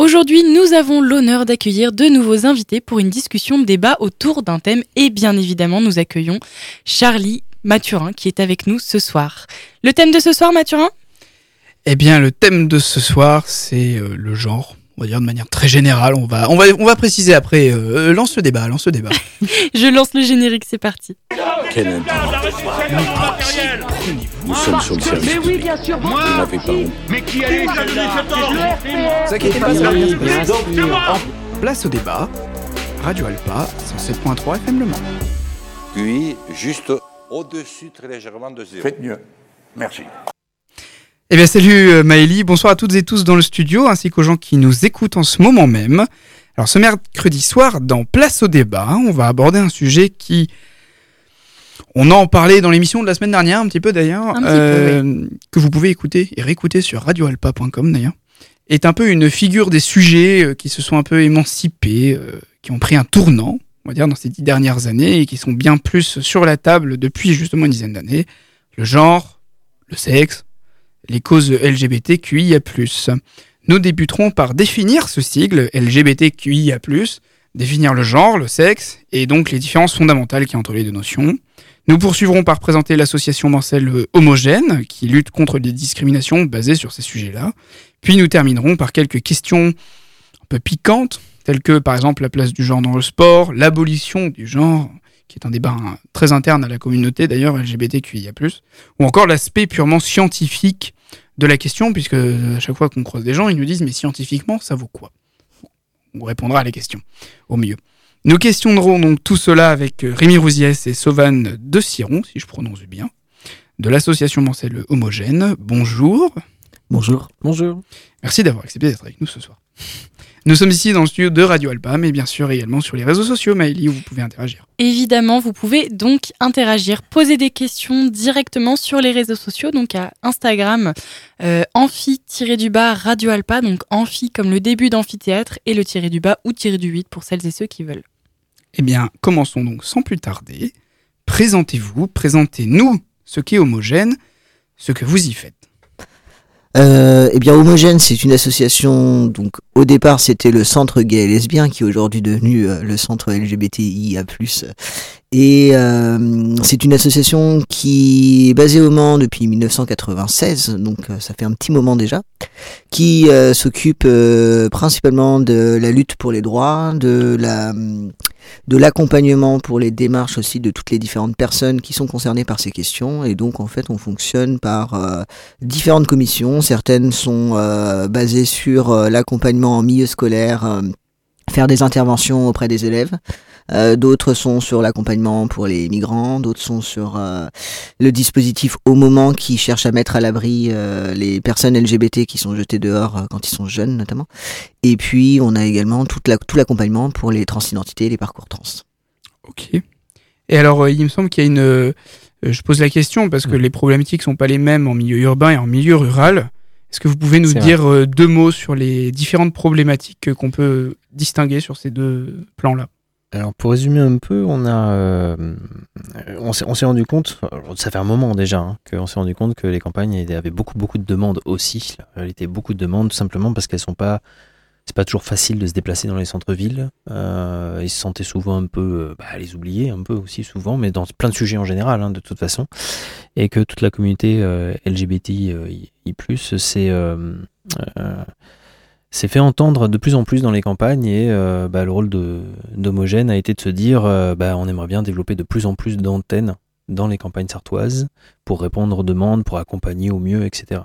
Aujourd'hui, nous avons l'honneur d'accueillir de nouveaux invités pour une discussion débat autour d'un thème. Et bien évidemment, nous accueillons Charlie Mathurin qui est avec nous ce soir. Le thème de ce soir, Mathurin? Eh bien, le thème de ce soir, c'est euh, le genre on va dire de manière très générale. On va, on va, on va préciser après. Euh, lance le débat, lance le débat. Je lance le générique, c'est parti. Quel Nous sommes sur le service. Mais oui, bien sûr, Vous n'avez pas honte. Mais qui allait Ne vous inquiétez pas, ça passer. Place au débat. Radio Alpa, 107.3 FM Le Mans. Puis, juste au-dessus, très légèrement de zéro. Faites mieux. Merci. Eh bien, salut euh, Maëlie, bonsoir à toutes et tous dans le studio, ainsi qu'aux gens qui nous écoutent en ce moment même. Alors, ce mercredi soir, dans Place au débat, on va aborder un sujet qui... On en parlait dans l'émission de la semaine dernière, un petit peu d'ailleurs, peu, que vous pouvez écouter et réécouter sur radioalpa.com d'ailleurs, est un peu une figure des sujets euh, qui se sont un peu émancipés, euh, qui ont pris un tournant, on va dire, dans ces dix dernières années, et qui sont bien plus sur la table depuis justement une dizaine d'années. Le genre, le sexe, les causes LGBTQIA+. Nous débuterons par définir ce sigle LGBTQIA+, définir le genre, le sexe, et donc les différences fondamentales qu'il y a entre les deux notions. Nous poursuivrons par présenter l'association Mancel Homogène, qui lutte contre les discriminations basées sur ces sujets-là. Puis nous terminerons par quelques questions un peu piquantes, telles que par exemple la place du genre dans le sport, l'abolition du genre, qui est un débat hein, très interne à la communauté d'ailleurs LGBTQIA+, ou encore l'aspect purement scientifique de la question, puisque euh, à chaque fois qu'on croise des gens, ils nous disent mais scientifiquement, ça vaut quoi? On répondra à la question, au mieux. Nous questionnerons donc tout cela avec euh, Rémi Rousiès et Sauvane de Siron, si je prononce bien, de l'association Mancel Homogène. Bonjour. Bonjour. Bonjour. Merci d'avoir accepté d'être avec nous ce soir. Nous sommes ici dans le studio de Radio Alpa, mais bien sûr également sur les réseaux sociaux, Maëlie, où vous pouvez interagir. Évidemment, vous pouvez donc interagir, poser des questions directement sur les réseaux sociaux, donc à Instagram, euh, amphi-du-bas Radio Alpa, donc amphi comme le début d'amphithéâtre, et le tiré du bas ou tiré du 8 pour celles et ceux qui veulent. Eh bien, commençons donc sans plus tarder. Présentez-vous, présentez-nous ce qui est homogène, ce que vous y faites. Euh, eh bien, Homogène, c'est une association. Donc, au départ, c'était le centre gay et lesbien, qui est aujourd'hui devenu euh, le centre LGBTIA+. Et euh, c'est une association qui est basée au Mans depuis 1996, donc euh, ça fait un petit moment déjà, qui euh, s'occupe principalement de la lutte pour les droits, de la de l'accompagnement pour les démarches aussi de toutes les différentes personnes qui sont concernées par ces questions. Et donc, en fait, on fonctionne par euh, différentes commissions. Certaines sont euh, basées sur euh, l'accompagnement en milieu scolaire, faire des interventions auprès des élèves. Euh, d'autres sont sur l'accompagnement pour les migrants, d'autres sont sur euh, le dispositif au moment qui cherche à mettre à l'abri euh, les personnes LGBT qui sont jetées dehors euh, quand ils sont jeunes notamment. Et puis on a également toute la, tout l'accompagnement pour les transidentités et les parcours trans. Ok. Et alors, euh, il me semble qu'il y a une. je pose la question parce que les problématiques sont pas les mêmes en milieu urbain et en milieu rural. Est-ce que vous pouvez nous dire deux mots sur les différentes problématiques qu'on peut distinguer sur ces deux plans-là? Alors pour résumer un peu, on a, euh, on s'est s'est rendu compte, ça fait un moment déjà, hein, qu'on s'est rendu compte que les campagnes avaient beaucoup beaucoup de demandes aussi. Il était beaucoup de demandes tout simplement parce qu'elles sont pas, c'est pas toujours facile de se déplacer dans les centres-villes. Euh, ils se sentaient souvent un peu, euh, bah, les oubliés un peu aussi souvent, mais dans plein de sujets en général hein, de toute façon, et que toute la communauté euh, LGBTI euh, s'est fait entendre de plus en plus dans les campagnes et euh, bah, le rôle d'Homogène a été de se dire euh, bah, on aimerait bien développer de plus en plus d'antennes dans les campagnes sartoises pour répondre aux demandes, pour accompagner au mieux, etc.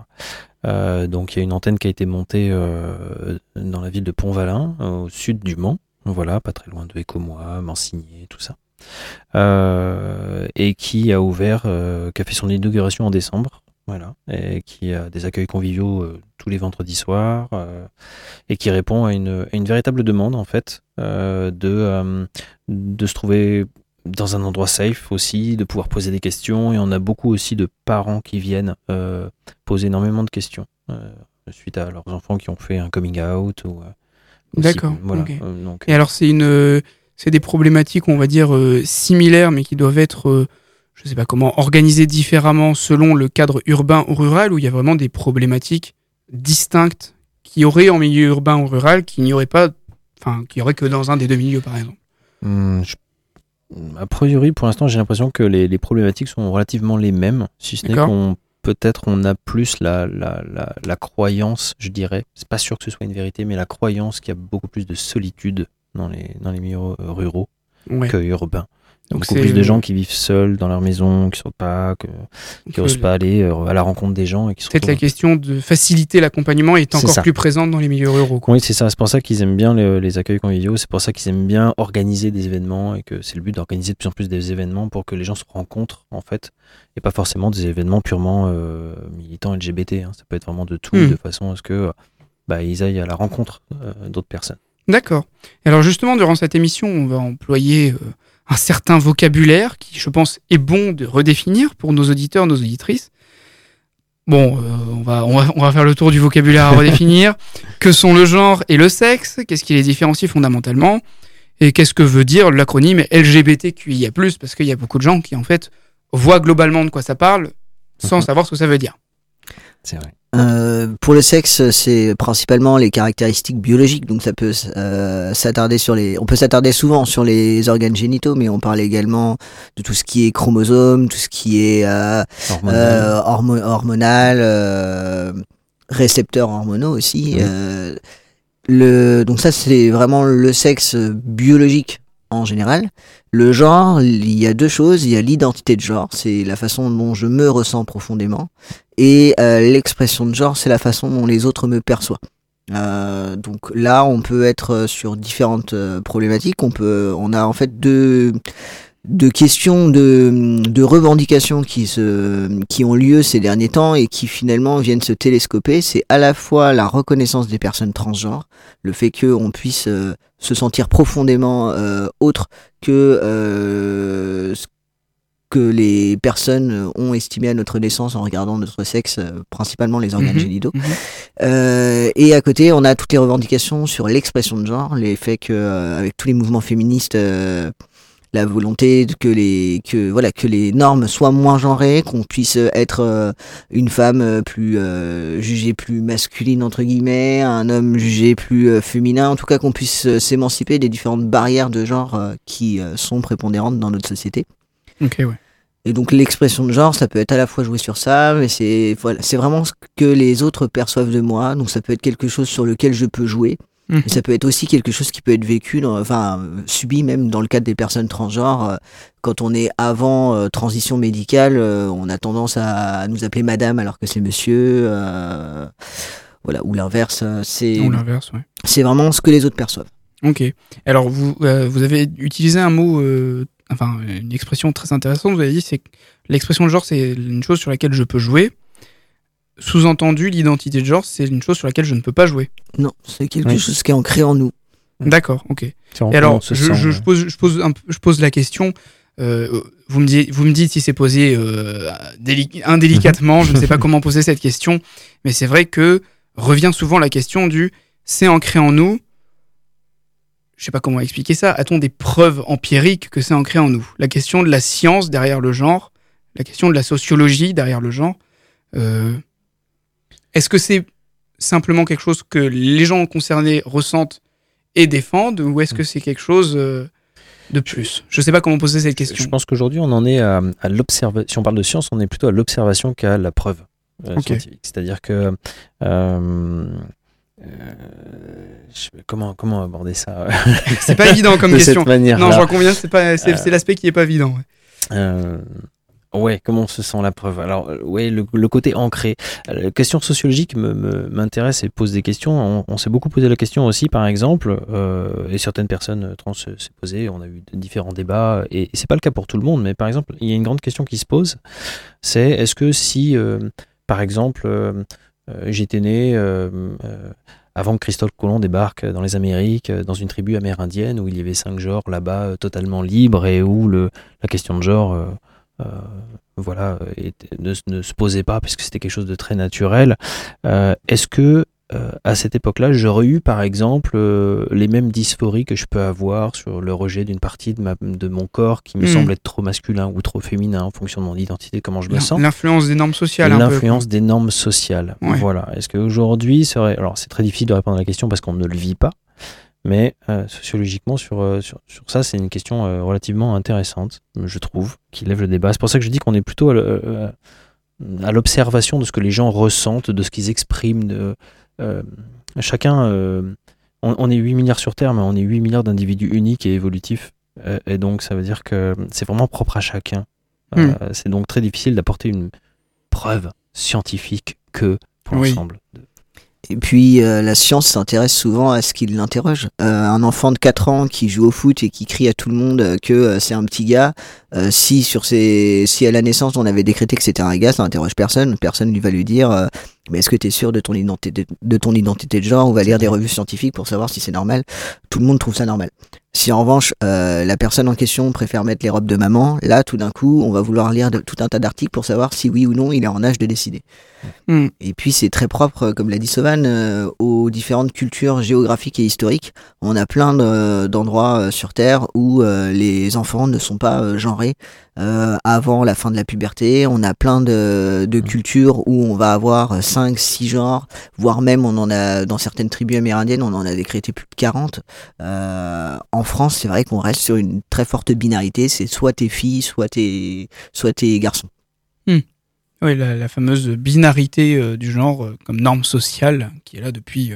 Euh, donc il y a une antenne qui a été montée euh, dans la ville de Pont-Valin, au sud du Mans, voilà, pas très loin de Écomois, Mansigné, tout ça, euh, et qui a ouvert, qui a fait son inauguration en décembre voilà, et qui a des accueils conviviaux euh, tous les vendredis soirs, euh, et qui répond à une, à une véritable demande en fait euh, de, de se trouver dans un endroit safe aussi, de pouvoir poser des questions, et on a beaucoup aussi de parents qui viennent poser énormément de questions suite à leurs enfants qui ont fait un coming out ou D'accord, voilà. donc, Et alors, c'est une, c'est des problématiques, on va dire, similaires, mais qui doivent être, je sais pas comment, organisées différemment selon le cadre urbain ou rural, où il y a vraiment des problématiques distinctes qui y aurait en milieu urbain ou rural, qui n'y aurait pas, enfin, qui y aurait que dans un des deux milieux, par exemple. Hmm, je- A priori, pour l'instant, j'ai l'impression que les, les problématiques sont relativement les mêmes, si ce n'est qu'on peut-être on a plus la, la, la, la croyance, je dirais, c'est pas sûr que ce soit une vérité, mais la croyance qu'il y a beaucoup plus de solitude dans les, dans les milieux ruraux Ouais. que urbains. Donc beaucoup c'est, plus de gens qui vivent seuls dans leur maison, qui sortent pas, que- qui Donc, osent euh, pas aller euh, à la rencontre des gens et qui Peut-être la question de faciliter l'accompagnement est encore plus présente dans les milieux ruraux. quoi. Oui, c'est ça. C'est pour ça qu'ils aiment bien le- les accueils conviviaux. C'est pour ça qu'ils aiment bien organiser des événements et que c'est le but d'organiser de plus en plus des événements pour que les gens se rencontrent, en fait, et pas forcément des événements purement euh, militants LGBT. hein. Ça peut être vraiment de tout, Hmm. de façon à ce que bah, ils aillent à la rencontre euh, d'autres personnes. D'accord. Alors justement, durant cette émission, on va employer euh, un certain vocabulaire qui, je pense, est bon de redéfinir pour nos auditeurs, nos auditrices. Bon, euh, on, va, on, va, on va faire le tour du vocabulaire à redéfinir. que sont le genre et le sexe? Qu'est-ce qui les différencie fondamentalement? Et qu'est-ce que veut dire l'acronyme LGBTQIA+, parce qu'il y a beaucoup de gens qui, en fait, voient globalement de quoi ça parle sans savoir ce que ça veut dire. C'est vrai. Euh, pour le sexe, c'est principalement les caractéristiques biologiques, donc ça peut euh, s'attarder sur les. On peut s'attarder souvent sur les organes génitaux, mais on parle également de tout ce qui est chromosome, tout ce qui est euh, Hormonal. hormo- hormonal, récepteurs hormonaux aussi. Oui. le, donc ça, c'est vraiment le sexe biologique en général. Le genre, il y a deux choses. Il y a l'identité de genre, c'est la façon dont je me ressens profondément. Et euh, l'expression de genre, c'est la façon dont les autres me perçoivent. Euh, donc là, on peut être sur différentes euh, problématiques. On peut, on a en fait deux de questions de, de revendications qui se qui ont lieu ces derniers temps et qui finalement viennent se télescoper, c'est à la fois la reconnaissance des personnes transgenres, le fait que on puisse euh, se sentir profondément euh, autre que euh, ce que les personnes ont estimé à notre naissance en regardant notre sexe, euh, principalement les organes Mhm, génitaux. mhm. Euh, et à côté, on a toutes les revendications sur l'expression de genre, les faits que euh, avec tous les mouvements féministes, euh, la volonté que les que voilà que les normes soient moins genrées, qu'on puisse être euh, une femme plus euh, jugée plus masculine entre guillemets, un homme jugé plus euh, féminin, en tout cas qu'on puisse s'émanciper des différentes barrières de genre qui sont prépondérantes dans notre société. Ok, ouais. Et donc l'expression de genre, ça peut être à la fois jouer sur ça, mais c'est voilà, c'est vraiment ce que les autres perçoivent de moi. Donc ça peut être quelque chose sur lequel je peux jouer, mais ça peut être aussi quelque chose qui peut être vécu, dans, enfin subi même dans le cadre des personnes transgenres. euh, Quand on est avant euh, transition médicale, euh, on a tendance à, à nous appeler Madame alors que c'est Monsieur. euh, voilà, ou l'inverse. C'est ouais. c'est vraiment ce que les autres perçoivent. Ok. Alors, vous, euh, vous avez utilisé un mot, euh, enfin, une expression très intéressante. Vous avez dit, c'est que l'expression de genre, c'est une chose sur laquelle je peux jouer. Sous-entendu, l'identité de genre, c'est une chose sur laquelle je ne peux pas jouer. Non, c'est quelque Oui. chose qui est ancré en nous. D'accord, ok. Et alors, je, sent, je- je pose, je, pose un je pose la question. euh, vous, me dites, vous me dites si c'est posé euh, déli- indélicatement, je ne sais pas comment poser cette question, mais c'est vrai que revient souvent la question du c'est ancré en nous. Je sais pas comment expliquer ça. A-t-on des preuves empiriques que c'est ancré en nous? La question de la science derrière le genre, la question de la sociologie derrière le genre. euh, Est-ce que c'est simplement quelque chose que les gens concernés ressentent et défendent ou est-ce que c'est quelque chose euh, de plus? Je sais pas comment poser cette question. Je pense qu'aujourd'hui, on en est à, à l'observation. Si on parle de science, on est plutôt à l'observation qu'à la preuve euh, scientifique. C'est-à-dire que. Euh, euh, je- comment, comment aborder ça C'est pas évident comme de question. cette manière Non, j'en conviens, c'est pas, c'est, Euh, l'aspect qui est pas évident. ouais. Euh, ouais, comment on se sent la preuve? Alors, euh, ouais, le, le côté ancré. Euh, La question sociologique me- me- m'intéresse et pose des questions. On, on s'est beaucoup posé la question aussi, par exemple, euh, et certaines personnes trans se- s'est posé. On a eu différents débats, et, et c'est pas le cas pour tout le monde. Mais par exemple, il y a une grande question qui se pose, c'est est-ce que si euh, par exemple, euh, euh, j'étais né euh, euh, avant que Christophe Colomb débarque dans les Amériques, euh, dans une tribu amérindienne où il y avait cinq genres là-bas euh, totalement libres et où la question de genre euh, euh, voilà, ne, se- posait pas parce que c'était quelque chose de très naturel. Euh, Est-ce que euh, à cette époque-là, j'aurais eu par exemple euh, les mêmes dysphories que je peux avoir sur le rejet d'une partie de, ma, de mon corps qui me Hmm. semble être trop masculin ou trop féminin en fonction de mon identité, comment je me sens L'influence des normes sociales. L'influence des normes sociales. Ouais. Voilà. Est-ce qu'aujourd'hui serait. Alors, c'est très difficile de répondre à la question parce qu'on ne le vit pas. Mais euh, sociologiquement, sur, sur, sur ça, c'est une question relativement intéressante, je trouve, qui lève le débat. C'est pour ça que je dis qu'on est plutôt à l'observation de ce que les gens ressentent, de ce qu'ils expriment. De, chacun. euh, on, on est 8 milliards sur Terre, mais on est 8 milliards d'individus uniques et évolutifs. Euh, et donc, ça veut dire que c'est vraiment propre à chacun. Euh, c'est donc très difficile d'apporter une preuve scientifique que pour Oui. l'ensemble. Et puis euh, la science s'intéresse souvent à ce qui l'interroge. Euh, un enfant de 4 ans qui joue au foot et qui crie à tout le monde euh, que euh, c'est un petit gars, euh, si sur ses, si à la naissance on avait décrété que c'était un gars, ça n'interroge personne. Personne lui va lui dire euh, mais est-ce que tu es sûr de ton identité de ton identité de genre On va lire des revues scientifiques pour savoir si c'est normal? Tout le monde trouve ça normal. Si en revanche euh, la personne en question préfère mettre les robes de maman, là tout d'un coup on va vouloir lire de- tout un tas d'articles pour savoir si oui ou non il est en âge de décider. Hmm. Et puis c'est très propre, euh, comme l'a dit Sovan, euh, aux différentes cultures géographiques et historiques. On a plein de- d'endroits sur Terre où euh, les enfants ne sont pas genrés euh, avant la fin de la puberté. On a plein de, de cultures où on va avoir 5, 6 genres, voire même on en a dans certaines tribus amérindiennes, on en a décrété plus de 40. Euh, en France, c'est vrai qu'on reste sur une très forte binarité, c'est soit t'es fille, soit t'es soit t'es garçon. Oui, la, la fameuse binarité euh, du genre euh, comme norme sociale qui est là depuis.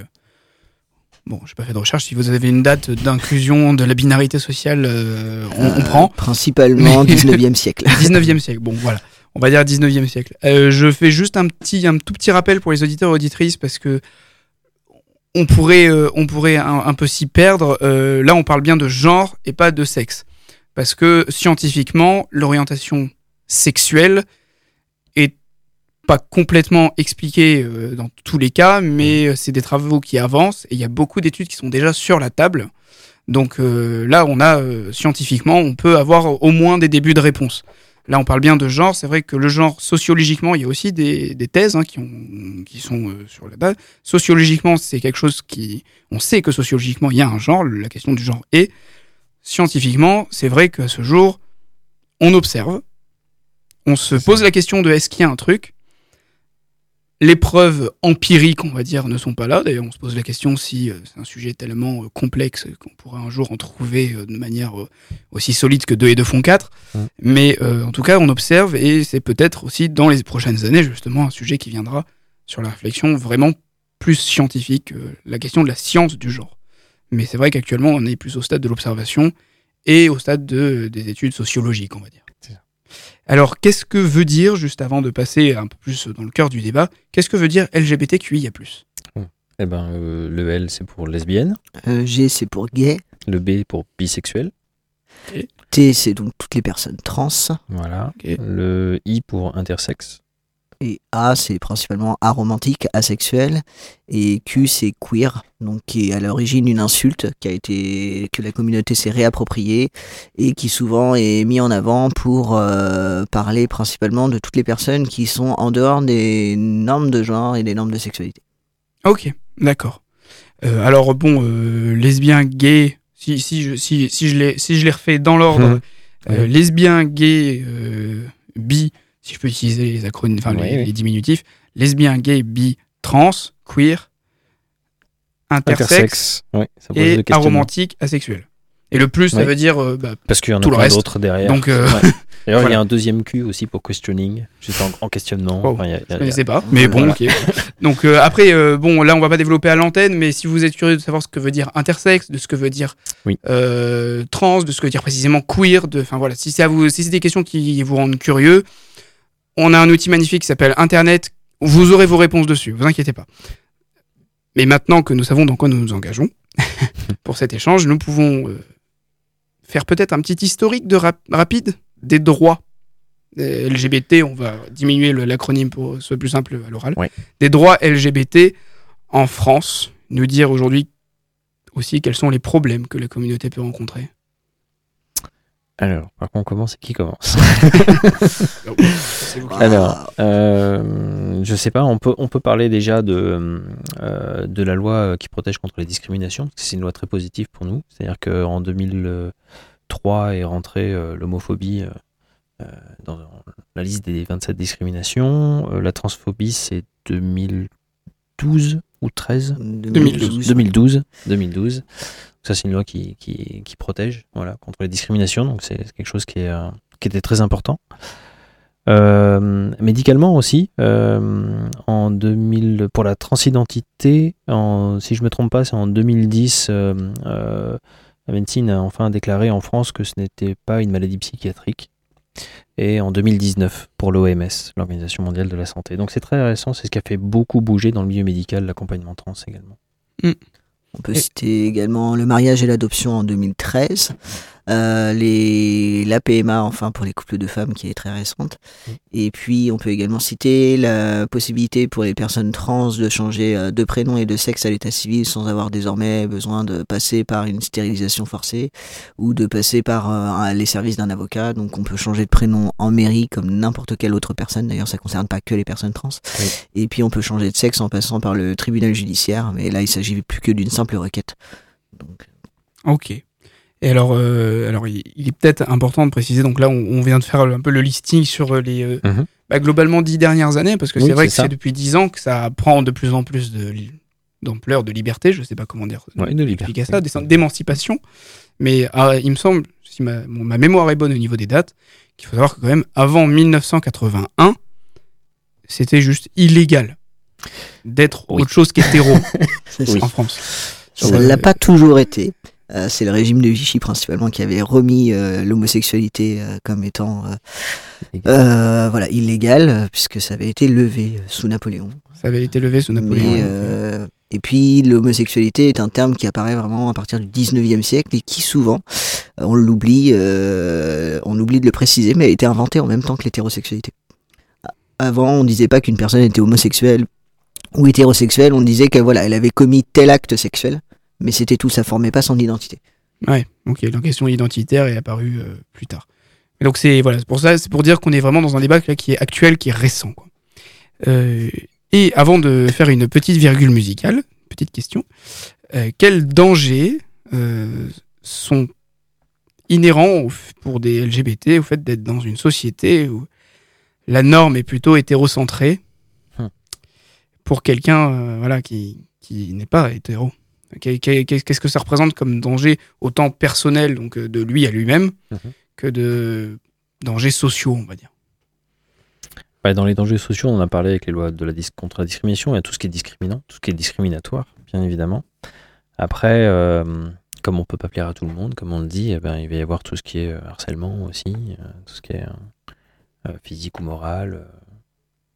Bon, j'ai pas fait de recherche. Si vous avez une date d'inclusion de la binarité sociale, euh, on, on Euh, prend. Principalement Mais- 19e siècle. 19e siècle. Bon, voilà. On va dire 19e siècle. Euh, je fais juste un petit, un tout petit rappel pour les auditeurs et auditrices parce que on pourrait, euh, on pourrait un, un peu s'y perdre. Là, on parle bien de genre et pas de sexe. Parce que scientifiquement, l'orientation sexuelle pas complètement expliquée euh, dans tous les cas, mais euh, c'est des travaux qui avancent et il y a beaucoup d'études qui sont déjà sur la table. Donc euh, là, on a euh, scientifiquement, on peut avoir au moins des débuts de réponse. Là, on parle bien de genre. C'est vrai que le genre, sociologiquement, il y a aussi des, des thèses hein, qui, ont, qui sont sur la base. Sociologiquement, c'est quelque chose qui... On sait que sociologiquement, il y a un genre, la question du genre est. Scientifiquement, c'est vrai qu'à ce jour, on observe, on se pose la question de est-ce qu'il y a un truc? Les preuves empiriques, on va dire, ne sont pas là. D'ailleurs, on se pose la question si euh, c'est un sujet tellement euh, complexe qu'on pourrait un jour en trouver euh, de manière aussi solide que 2 et 2 font 4. Mm. Mais euh, en tout cas, on observe et c'est peut-être aussi dans les prochaines années, justement, un sujet qui viendra sur la réflexion vraiment plus scientifique, euh, la question de la science du genre. Mais c'est vrai qu'actuellement, on est plus au stade de l'observation et au stade de, des études sociologiques, on va dire. Alors, qu'est-ce que veut dire, juste avant de passer un peu plus dans le cœur du débat, qu'est-ce que veut dire LGBTQIA Eh ben, euh, le L, c'est pour lesbienne. Euh, G, c'est pour gay. Le B, pour bisexuel. T, c'est donc toutes les personnes trans. Voilà. Le I, pour intersexe. Et A, c'est principalement aromantique, asexuel. Et Q, c'est queer, donc qui est à l'origine une insulte qui a été que la communauté s'est réappropriée et qui souvent est mis en avant pour euh, parler principalement de toutes les personnes qui sont en dehors des normes de genre et des normes de sexualité. Ok, d'accord. Euh, alors bon, euh, lesbien, gay, si, si, je, si, si, je les, si je les refais dans l'ordre, Mhm. euh, lesbien, gay, euh, bi, si je peux utiliser les acronymes, enfin Oui, les, oui. les diminutifs, lesbien, gay, bi, trans, queer, intersexe, Oui, ça pose et aromantique, asexuel. Et le plus, ça veut dire euh, bah, Parce qu'il y en a tout le plein reste. d'autres derrière. Donc, euh. D'ailleurs, il y a un deuxième Q aussi pour questioning, juste en, en questionnement. Oh, Enfin, il y a- il y a- je a- connaissais pas, mais bon, Voilà. ok. Donc euh, après, euh, bon, là, on va pas développer à l'antenne, mais si vous êtes curieux de savoir ce que veut dire intersexe, de ce que veut dire Oui. euh, trans, de ce que veut dire précisément queer, de, enfin voilà, si c'est à vous, si c'est des questions qui vous rendent curieux, on a un outil magnifique qui s'appelle Internet. Vous aurez vos réponses dessus, vous inquiétez pas. Mais maintenant que nous savons dans quoi nous nous engageons pour cet échange, nous pouvons euh, faire peut-être un petit historique de rap- rapide des droits euh, LGBT, on va diminuer l'acronyme pour que ce soit plus simple à l'oral, des droits LGBT en France, nous dire aujourd'hui aussi quels sont les problèmes que la communauté peut rencontrer. Alors, par contre, on commence et qui commence Alors, euh, je sais pas, on peut, on peut parler déjà de, euh, de la loi qui protège contre les discriminations, parce que c'est une loi très positive pour nous. C'est-à-dire qu'en 2003 est rentrée euh, l'homophobie euh, euh, dans la liste des 27 discriminations. Euh, la transphobie, c'est 2012 ou 13 2012. 2012. 2012. Ça, c'est une loi qui, qui, qui protège voilà, contre les discriminations. Donc, c'est quelque chose qui, est, euh, qui était très important. Euh, médicalement aussi, euh, en 2000, pour la transidentité, en, si je me trompe pas, c'est en 2010, euh, euh, la médecine a enfin déclaré en France que ce n'était pas une maladie psychiatrique. Et en 2019 pour l'OMS, l'Organisation mondiale de la santé. Donc c'est très récent, c'est ce qui a fait beaucoup bouger dans le milieu médical, l'accompagnement trans également. On peut citer également le mariage et l'adoption en 2013, euh, les, la PMA enfin pour les couples de femmes qui est très récente. Et puis on peut également citer la possibilité pour les personnes trans de changer euh, de prénom et de sexe à l'état civil sans avoir désormais besoin de passer par une stérilisation forcée ou de passer par euh, les services d'un avocat. Donc on peut changer de prénom en mairie comme n'importe quelle autre personne. D'ailleurs ça concerne pas que les personnes trans. Oui. Et puis on peut changer de sexe en passant par le tribunal judiciaire. Mais là il s'agit plus que d'une simple requête. Donc, Ok. Et alors, euh, alors il, il est peut-être important de préciser, donc là on, on vient de faire un peu le listing sur les euh, Mhm. bah, globalement dix dernières années, parce que Oui, c'est vrai que c'est depuis dix ans que ça prend de plus en plus d'ampleur, de liberté, je sais pas comment dire, Ouais, de liberté. expliquer ça, d'é- d'émancipation. Mais ah, il me semble, si ma, mémoire est bonne au niveau des dates, qu'il faut savoir que quand même avant 1981, c'était juste illégal d'être Oui. autre chose qu'hétéro en France. Ça ne euh, l'a pas toujours été. Euh, c'est le régime de Vichy principalement qui avait remis euh, l'homosexualité euh, comme étant euh, euh, voilà illégal euh, puisque ça avait été levé sous Napoléon. Ça avait été levé sous Napoléon. Mais, euh, et puis l'homosexualité est un terme qui apparaît vraiment à partir du 19e siècle et qui souvent, on l'oublie, euh, on oublie de le préciser, mais a été inventé en même temps que l'hétérosexualité. Avant, on disait pas qu'une personne était homosexuelle ou hétérosexuelle, on disait que voilà, elle avait commis tel acte sexuel, mais c'était tout, ça formait pas son identité. Ouais, ok, la question identitaire est apparue euh, plus tard. Et donc c'est voilà, c'est pour ça, c'est pour dire qu'on est vraiment dans un débat là, qui est actuel, qui est récent. Quoi. Euh, et avant de faire une petite virgule musicale, petite question, euh, quels dangers sont inhérents pour des LGBT au fait d'être dans une société où la norme est plutôt hétérocentrée Hmm. pour quelqu'un voilà qui, qui n'est pas hétéro? Qu'est-ce que ça représente comme danger autant personnel donc euh, de lui à lui-même Mhm. que de dangers sociaux, on va dire. Bah, dans les dangers sociaux, on en a parlé avec les lois de la contre la discrimination. Il y a tout ce qui est discriminant, tout ce qui est discriminatoire, bien évidemment. Après, euh, comme on peut pas plaire à tout le monde, comme on le dit, eh ben, il va y avoir tout ce qui est euh, harcèlement aussi, tout ce qui est euh, physique ou moral.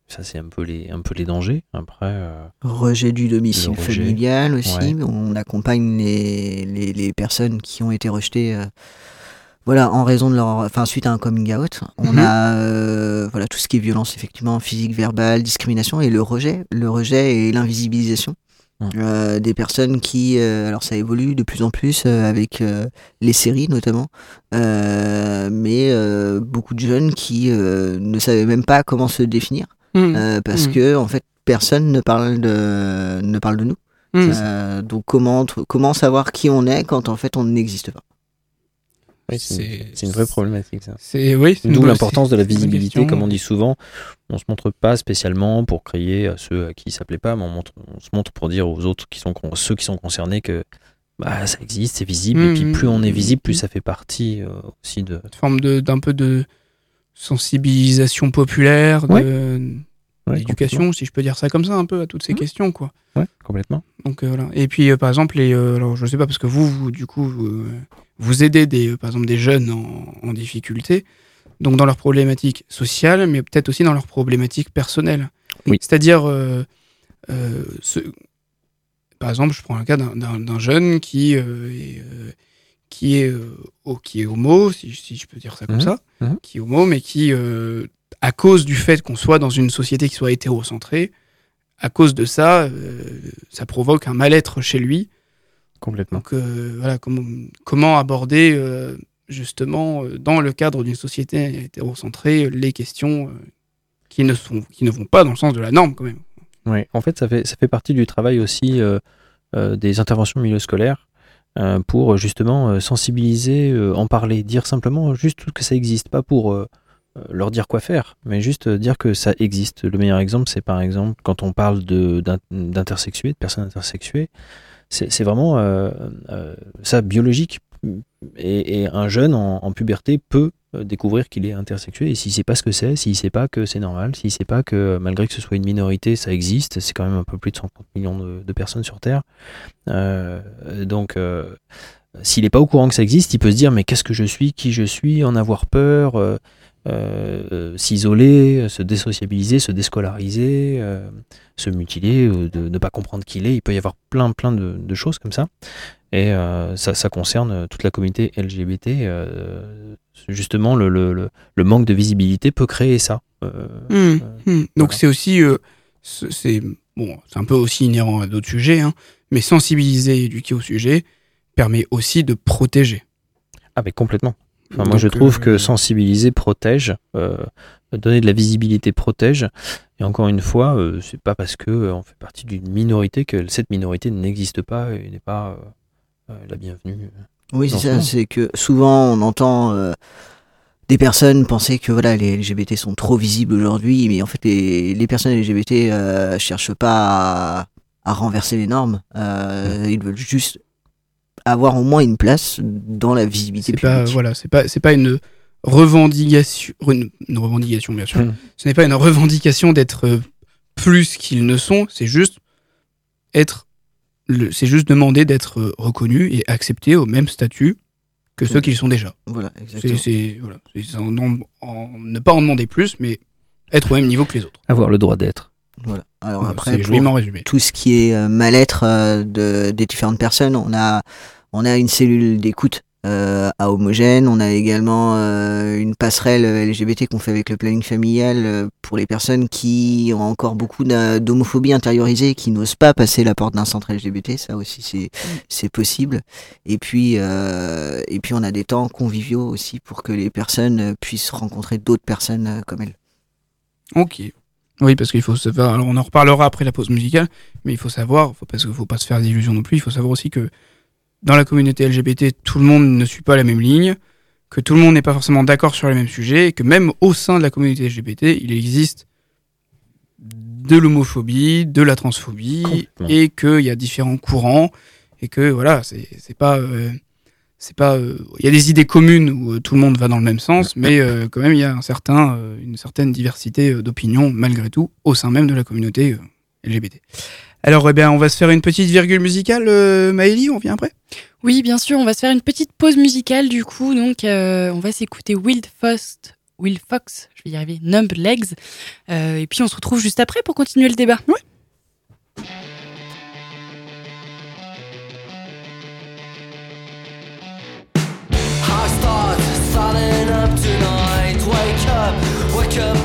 Ça, c'est un peu les, un peu les dangers. Après, euh, Rejet du domicile rejet. familial aussi. Ouais. On accompagne les, les, les personnes qui ont été rejetées. euh, voilà, en raison de leur, enfin suite à un coming out, on Mhm. a euh, voilà tout ce qui est violence effectivement physique, verbale, discrimination et le rejet, le rejet et l'invisibilisation euh, des personnes qui, euh, alors ça évolue de plus en plus euh, avec les séries notamment, mais beaucoup de jeunes qui ne savaient même pas comment se définir Mmh. euh, parce Mhm. que en fait personne ne parle de ne parle de nous. Mmh. Euh, donc comment comment savoir qui on est quand en fait on n'existe pas? oui, c'est une- vraie problématique, ça. C'est oui, D'où l'importance de la visibilité, comme on dit souvent. On se montre pas spécialement pour crier à ceux à qui ça plaît pas, mais on, montre- on se montre pour dire aux autres qui sont ceux qui sont concernés que bah, ça existe, c'est visible. Et puis plus on est visible, plus ça fait partie euh, aussi de. Une forme de d'un peu de sensibilisation populaire, de- Ouais, d'éducation, si je peux dire ça comme ça, un peu à toutes ces questions, quoi. complètement. Ouais, complètement. Donc euh, voilà. Et puis euh, par exemple, les, euh, alors je sais pas parce que vous, vous du coup, vous, euh, vous aidez des, par exemple des jeunes en, en difficulté, donc dans leurs problématiques sociales, mais peut-être aussi dans leurs problématiques personnelles. Oui. C'est-à-dire, ce- par exemple, je prends le cas d'un- d'un d'un jeune qui, est, qui est, euh, qui est homo, si, si je peux dire ça comme Mhm, ça, mhm. qui est homo, mais qui, euh, à cause du fait qu'on soit dans une société qui soit hétérocentrée, à cause de ça, euh, ça provoque un mal-être chez lui. Complètement. Donc euh, voilà, comment, comment aborder justement dans le cadre d'une société hétérocentrée les questions qui, ne sont, qui ne vont pas dans le sens de la norme quand même. Oui, en fait, ça fait, ça fait partie du travail aussi des interventions milieu scolaire pour justement euh, sensibiliser, euh, en parler, dire simplement juste que ça existe, pas pour euh, euh, leur dire quoi faire, mais juste euh, dire que ça existe. Le meilleur exemple, c'est par exemple quand on parle d'intersexués, de personnes intersexuées, c'est vraiment euh, euh, ça biologique. Et, un jeune en, puberté peut euh, découvrir qu'il est intersexué et s'il sait pas ce que c'est, s'il sait pas que c'est normal, s'il sait pas que euh, malgré que ce soit une minorité, ça existe, c'est quand même un peu plus de 130 millions de, personnes sur Terre. Euh, donc s'il n'est pas au courant que ça existe, il peut se dire mais qu'est-ce que je suis, qui je suis, en avoir peur, s'isoler, se désociabiliser, se déscolariser, se mutiler, de ne pas comprendre qui il est. Il peut y avoir plein plein de choses comme ça. Et euh, ça, ça concerne toute la communauté LGBT. euh, justement, le, le, le, manque de visibilité peut créer ça. Euh, Hmm, hmm. Donc voilà. c'est aussi, c'est bon, c'est un peu aussi inhérent à d'autres sujets, hein, mais sensibiliser, et éduquer au sujet permet aussi de protéger. Ah, mais complètement. Enfin, moi, Donc, je trouve que sensibiliser protège, donner de la visibilité protège. Et encore une fois, c'est pas parce que on fait partie d'une minorité que cette minorité n'existe pas et n'est pas la bienvenue. Oui, dans c'est ce ça. C'est que souvent on entend euh, des personnes penser que voilà les LGBT sont trop visibles aujourd'hui, mais en fait les, les personnes LGBT euh, cherchent pas à, à renverser les normes. Euh, Ils veulent juste avoir au moins une place dans la visibilité C'est pas, publique. voilà, c'est pas, c'est pas une revendication, une, une revendication bien sûr. Hmm. Ce n'est pas une revendication d'être euh, plus qu'ils ne sont. C'est juste être, c'est juste demander d'être euh, reconnu et accepté au même statut que ceux qui sont déjà. Voilà, C'est, exactement. c'est- voilà, c'est en- en- en- ne pas en demander plus, mais être au même niveau que les autres. Avoir le droit d'être. Voilà. Alors Voilà, après, pour résumé. tout ce qui est euh, mal-être euh, de, des différentes personnes, on a, on a une cellule d'écoute euh, à Homogène, on a également euh, une passerelle LGBT qu'on fait avec le planning familial euh, pour les personnes qui ont encore beaucoup d'homophobie intériorisée, qui n'osent pas passer la porte d'un centre LGBT, ça aussi c'est c'est possible. Et puis, euh, et puis on a des temps conviviaux aussi pour que les personnes puissent rencontrer d'autres personnes comme elles. Ok. Oui, parce qu'il faut savoir. Alors, on en reparlera après la pause musicale, mais il faut savoir, parce qu'il faut pas se faire d'illusions non plus. Il faut savoir aussi que dans la communauté LGBT, tout le monde ne suit pas la même ligne, que tout le monde n'est pas forcément d'accord sur les mêmes sujets, et que même au sein de la communauté LGBT, il existe de l'homophobie, de la transphobie, et qu'il y a différents courants, et que voilà, c'est pas. euh, c'est pas euh, il y a des idées communes où euh, tout le monde va dans le même sens mais euh, quand même il y a un certain euh, une certaine diversité euh, d'opinions malgré tout au sein même de la communauté euh, LGBT. Alors eh bien on va se faire une petite virgule musicale euh, Maëlie, on vient après? Oui, bien sûr, on va se faire une petite pause musicale du coup. Donc, euh, on va s'écouter Wild Fox, Will Fox, je vais y arriver, Numb Legs. Euh, et puis, on se retrouve juste après pour continuer le débat. I start starting up tonight. Wake up, wake up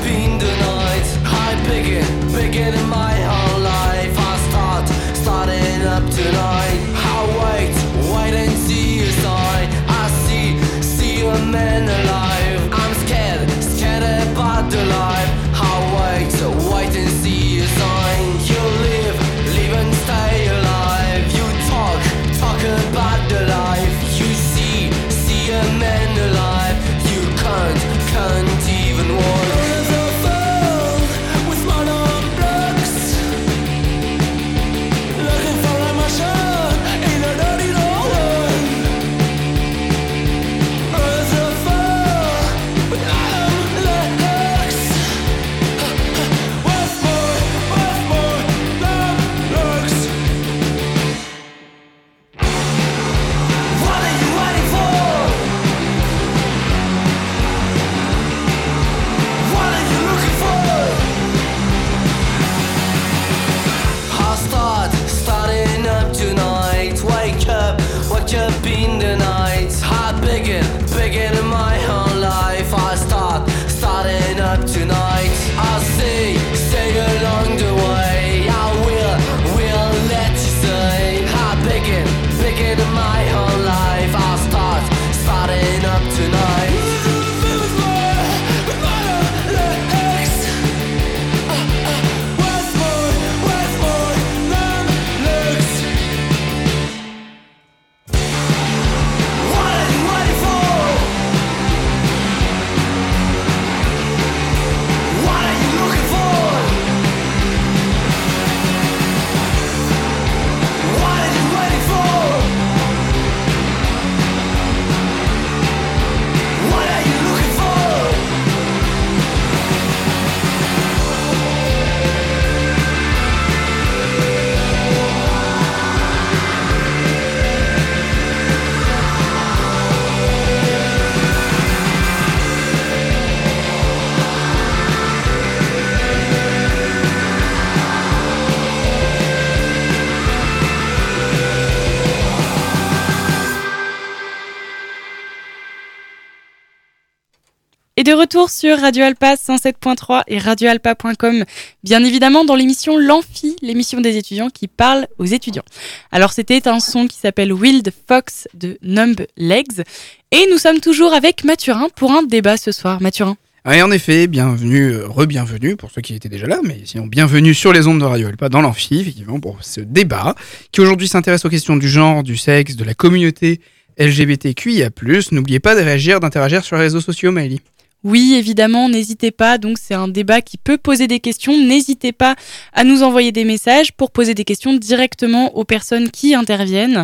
de retour sur Radio Alpa 107.3 et radioalpa.com, bien évidemment dans l'émission L'Amphi, l'émission des étudiants qui parle aux étudiants. Alors c'était un son qui s'appelle Wild Fox de Numb Legs. Et nous sommes toujours avec Mathurin pour un débat ce soir. Mathurin. Ouais, en effet, bienvenue, euh, re-bienvenue pour ceux qui étaient déjà là, mais sinon bienvenue sur les ondes de Radio Alpa dans l'amphi, effectivement, pour ce débat qui aujourd'hui s'intéresse aux questions du genre, du sexe, de la communauté LGBTQIA+. N'oubliez pas de réagir, d'interagir sur les réseaux sociaux, Maëlie. Oui, évidemment, n'hésitez pas. Donc, c'est un débat qui peut poser des questions. N'hésitez pas à nous envoyer des messages pour poser des questions directement aux personnes qui interviennent.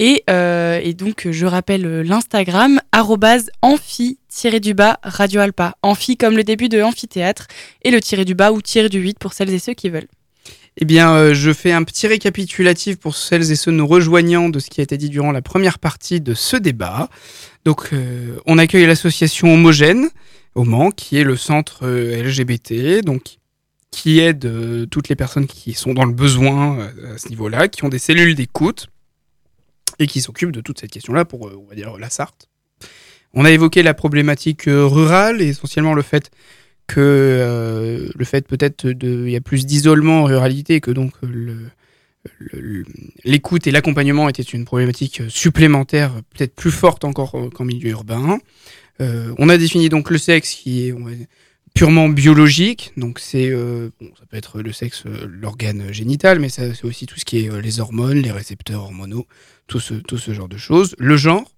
Et, euh, donc, je rappelle l'Instagram, amphi-du-bas Radio Alpa. Amphi comme le début de amphithéâtre et le tiré du bas ou tiré du 8 pour celles et ceux qui veulent. Eh bien, euh, je fais un petit récapitulatif pour celles et ceux nous rejoignant de ce qui a été dit durant la première partie de ce débat. Donc, euh, on accueille l'association Homogène au Mans, qui est le centre euh, LGBT, donc qui aide euh, toutes les personnes qui sont dans le besoin euh, à ce niveau-là, qui ont des cellules d'écoute et qui s'occupent de toute cette question-là pour, on va dire, la Sarthe. On a évoqué la problématique rurale et essentiellement le fait que le fait peut-être il y a plus d'isolement en ruralité que donc l'écoute et l'accompagnement étaient une problématique supplémentaire, peut-être plus forte encore qu'en milieu urbain. Euh, on a défini donc le sexe qui est purement biologique, donc c'est euh, bon, ça peut être le sexe, euh, l'organe génital, mais c'est aussi tout ce qui est les hormones, les récepteurs hormonaux, tout ce tout ce genre de choses. Le genre,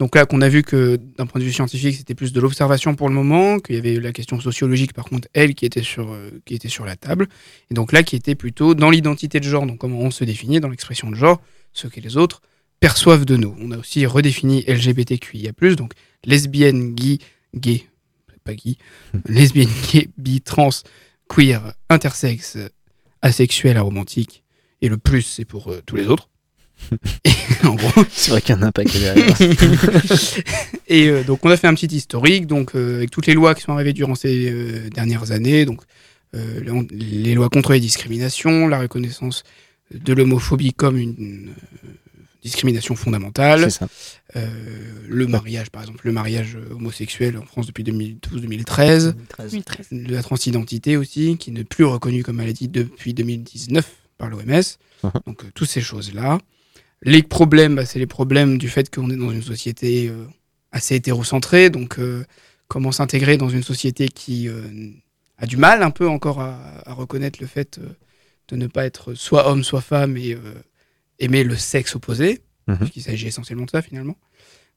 donc là qu'on a vu que d'un point de vue scientifique c'était plus de l'observation pour le moment, qu'il y avait la question sociologique par contre elle qui était sur qui était sur la table, et donc là qui était plutôt dans l'identité de genre, donc comment on se définit dans l'expression de genre, ce que les autres perçoivent de nous. On a aussi redéfini LGBTQIA+, donc lesbienne, gay, gay, pas gay, lesbienne, gay, bi, trans, queer, intersexe, asexuel, aromantique, et le plus c'est pour euh, tous les autres. Et, en gros, C'est vrai qu'il y en a un paquet derrière. et euh, donc on a fait un petit historique, donc euh, avec toutes les lois qui sont arrivées durant ces dernières années, donc les- lois contre les discriminations, la reconnaissance de l'homophobie comme une discrimination fondamentale, ça. euh, le mariage par exemple, le mariage euh, homosexuel en France depuis 2012-2013, 2013. la transidentité aussi, qui n'est plus reconnue comme maladie depuis 2019 par l'OMS. Mhm. Donc euh, toutes ces choses-là. Les problèmes, bah, c'est les problèmes du fait qu'on est dans une société euh, assez hétérocentrée, donc euh, comment s'intégrer dans une société qui euh, a du mal un peu encore à, à reconnaître le fait euh, de ne pas être soit homme, soit femme et euh, aimer le sexe opposé, Mhm. puisqu'il s'agit essentiellement de ça finalement.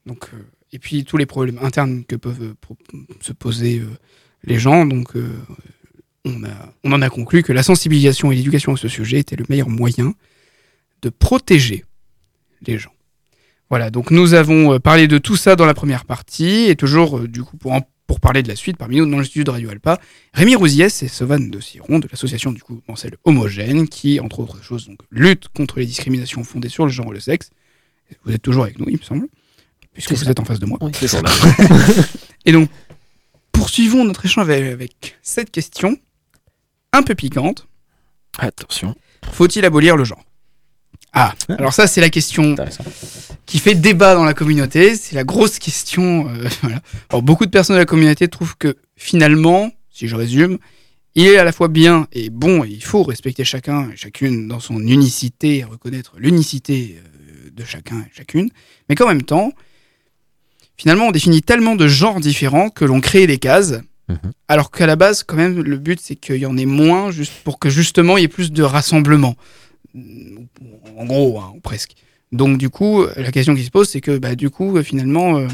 Donc, euh, et puis tous les problèmes internes que peuvent euh, se poser euh, les gens. Donc, on, a, on en a conclu que la sensibilisation et l'éducation à ce sujet était le meilleur moyen de protéger les gens. Voilà, donc nous avons parlé de tout ça dans la première partie, et toujours, du coup, pour, en- pour parler de la suite, parmi nous, dans le studio de Radio Alpa, Rémi Rousiès et Sovan de Siron, de l'association, du coup, celle Homogène, qui, entre autres choses, donc, lutte contre les discriminations fondées sur le genre et le sexe. Vous êtes toujours avec nous, il me semble, puisque C'est vous ça. êtes en face de moi. Oui, c'est ça. Et donc, poursuivons notre échange avec, avec cette question, un peu piquante. Attention. Faut-il abolir le genre? Ah, alors ça, c'est la question qui fait débat dans la communauté. C'est la grosse question. euh, voilà. Alors, beaucoup de personnes de la communauté trouvent que finalement, si je résume, il est à la fois bien et bon, et il faut respecter chacun et chacune dans son unicité et reconnaître l'unicité euh, de chacun et chacune. Mais qu'en même temps, finalement, on définit tellement de genres différents que l'on crée des cases. Mhm. Alors qu'à la base, quand même, le but, c'est qu'il y en ait moins, juste pour que justement, il y ait plus de rassemblement. En gros, hein, ou presque. Donc du coup, la question qui se pose, c'est que bah, du coup, euh, finalement, euh,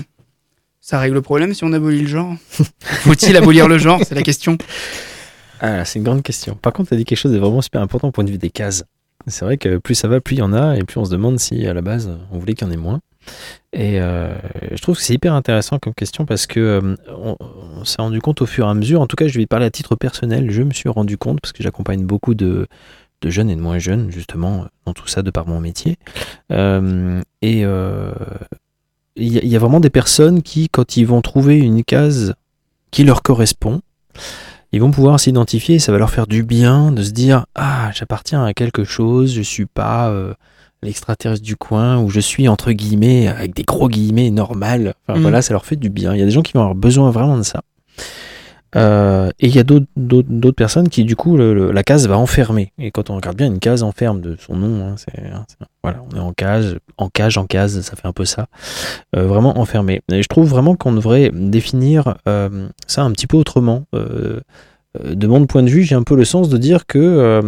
ça règle le problème si on abolit le genre Faut-il abolir le genre? C'est la question. Ah, c'est une grande question. Par contre, tu as dit quelque chose de vraiment super important au point de vue des cases. C'est vrai que plus ça va, plus il y en a, et plus on se demande si à la base on voulait qu'il y en ait moins. Et euh, je trouve que c'est hyper intéressant comme question parce que euh, on, on s'est rendu compte au fur et à mesure, en tout cas je vais parler à titre personnel, je me suis rendu compte parce que j'accompagne beaucoup de, de jeunes et de moins jeunes justement dans tout ça de par mon métier. Euh, et euh, il y, a- il y a vraiment des personnes qui, quand ils vont trouver une case qui leur correspond, ils vont pouvoir s'identifier ça va leur faire du bien de se dire ah j'appartiens à quelque chose je suis pas euh, l'extraterrestre du coin ou je suis entre guillemets avec des gros guillemets normal enfin Mhm. voilà ça leur fait du bien il y a des gens qui vont avoir besoin vraiment de ça Euh, et il y a d'autres- personnes qui, du coup, le- le- la case va enfermer. Et quand on regarde bien, une case enferme de son nom. hein, c'est- hein, voilà, on est en cage, en cage, en case, ça fait un peu ça. Euh, vraiment enfermé. Et je trouve vraiment qu'on devrait définir euh, ça un petit peu autrement. Euh, euh, de mon point de vue, j'ai un peu le sens de dire que euh,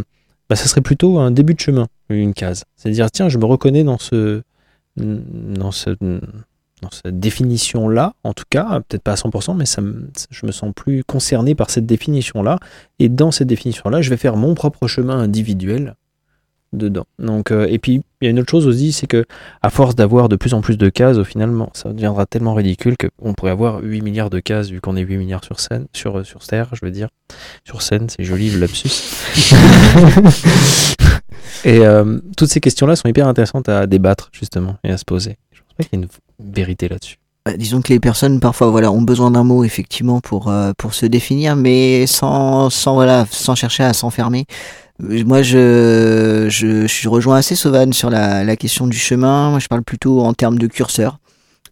bah, ça serait plutôt un début de chemin, une case. C'est-à-dire, tiens, je me reconnais dans ce, dans ce, dans cette définition-là, en tout cas, peut-être pas à 100%, mais ça je me sens plus concerné par cette définition-là. Et dans cette définition-là, je vais faire mon propre chemin individuel dedans. Donc, euh, et puis, il y a une autre chose aussi, c'est que à force d'avoir de plus en plus de cases, au finalement, ça deviendra tellement ridicule qu'on pourrait avoir 8 milliards de cases, vu qu'on est 8 milliards sur scène, sur, sur Terre, je veux dire. Sur scène, c'est joli le lapsus. et euh, toutes ces questions-là sont hyper intéressantes à débattre, justement, et à se poser. Je pense pas qu'il y ait une vérité là-dessus. Bah, disons que les personnes parfois voilà ont besoin d'un mot effectivement pour euh, pour se définir mais sans sans voilà sans chercher à s'enfermer. Euh, moi je, je je rejoins assez Sauvan sur la la question du chemin. Moi je parle plutôt en termes de curseur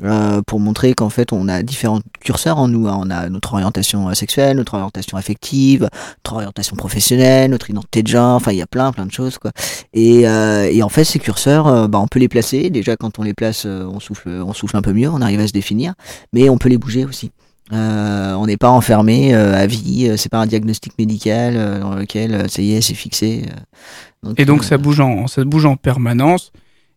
euh, pour montrer qu'en fait on a différents curseurs en nous hein. on a notre orientation euh, sexuelle notre orientation affective notre orientation professionnelle notre identité de genre enfin il y a plein plein de choses quoi et, euh, et en fait, ces curseurs, euh, bah, on peut les placer. Déjà, quand on les place, on souffle, on souffle un peu mieux, on arrive à se définir. Mais on peut les bouger aussi. Euh, on n'est pas enfermé euh, à vie. euh, C'est pas un diagnostic médical euh, dans lequel ça y est, c'est fixé. Et donc ça bouge en, ça bouge en permanence.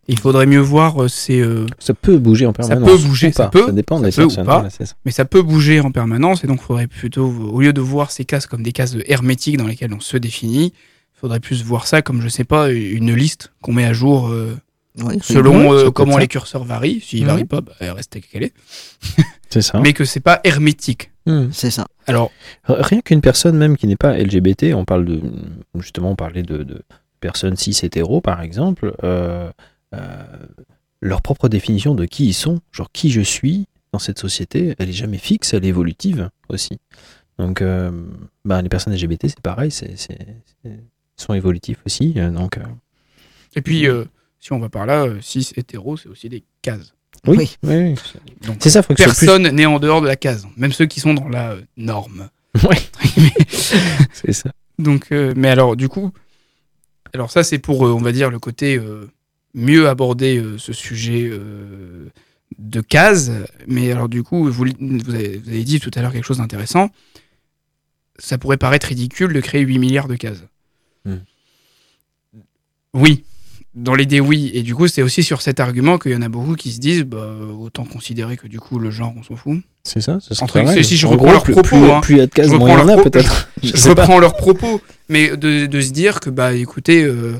Il faudrait mieux voir euh, ces, euh, Ça peut bouger en Ça permanence. peut bouger, ou ça peut, Ça dépend ça des peut ou personnes. pas. voilà, c'est ça. mais ça peut bouger en permanence. Et donc il faudrait plutôt, au lieu de voir ces cases comme des cases hermétiques dans lesquelles on se définit, il faudrait plus voir ça comme, je sais pas, une liste qu'on met à jour euh, ouais, selon euh, ça comment ça. les curseurs varient. S'ils Mhm. varient pas, bah, elle reste telle qu'elle est. C'est ça. Mais que c'est pas hermétique. Hmm. c'est ça. Alors, Rien qu'une personne même qui n'est pas LGBT, on parle de justement on parlait de, de personnes cis hétéros par exemple, leur propre définition de qui ils sont, genre qui je suis dans cette société, elle est jamais fixe, elle est évolutive aussi. Donc euh, bah, les personnes LGBT c'est pareil, c'est c'est- c'est- ils sont évolutifs aussi. euh, donc euh, et puis, euh, si on va par là, euh, cis, hétéro, c'est aussi des cases. oui, Oui. oui, oui. Donc, c'est ça. Faut que personne n'est en dehors de la case, même ceux qui sont dans la euh, norme. Ouais. c'est ça. Donc, euh, mais alors, du coup, alors ça, c'est pour, euh, on va dire, le côté euh, mieux aborder euh, ce sujet euh, de cases. Mais alors, du coup, vous, vous, avez, vous avez dit tout à l'heure quelque chose d'intéressant. Ça pourrait paraître ridicule de créer 8 milliards de cases. Hmm. Oui. Dans l'idée, oui. Et du coup, c'est aussi sur cet argument qu'il y en a beaucoup qui se disent, bah, autant considérer que du coup, le genre, on s'en fout. C'est ça. Ce Entre- si je En reprends leurs propos, plus, hein. plus il y a de cases, Je reprends peut-être. Je reprends leurs propos, mais de, de se dire que, bah, écoutez, euh,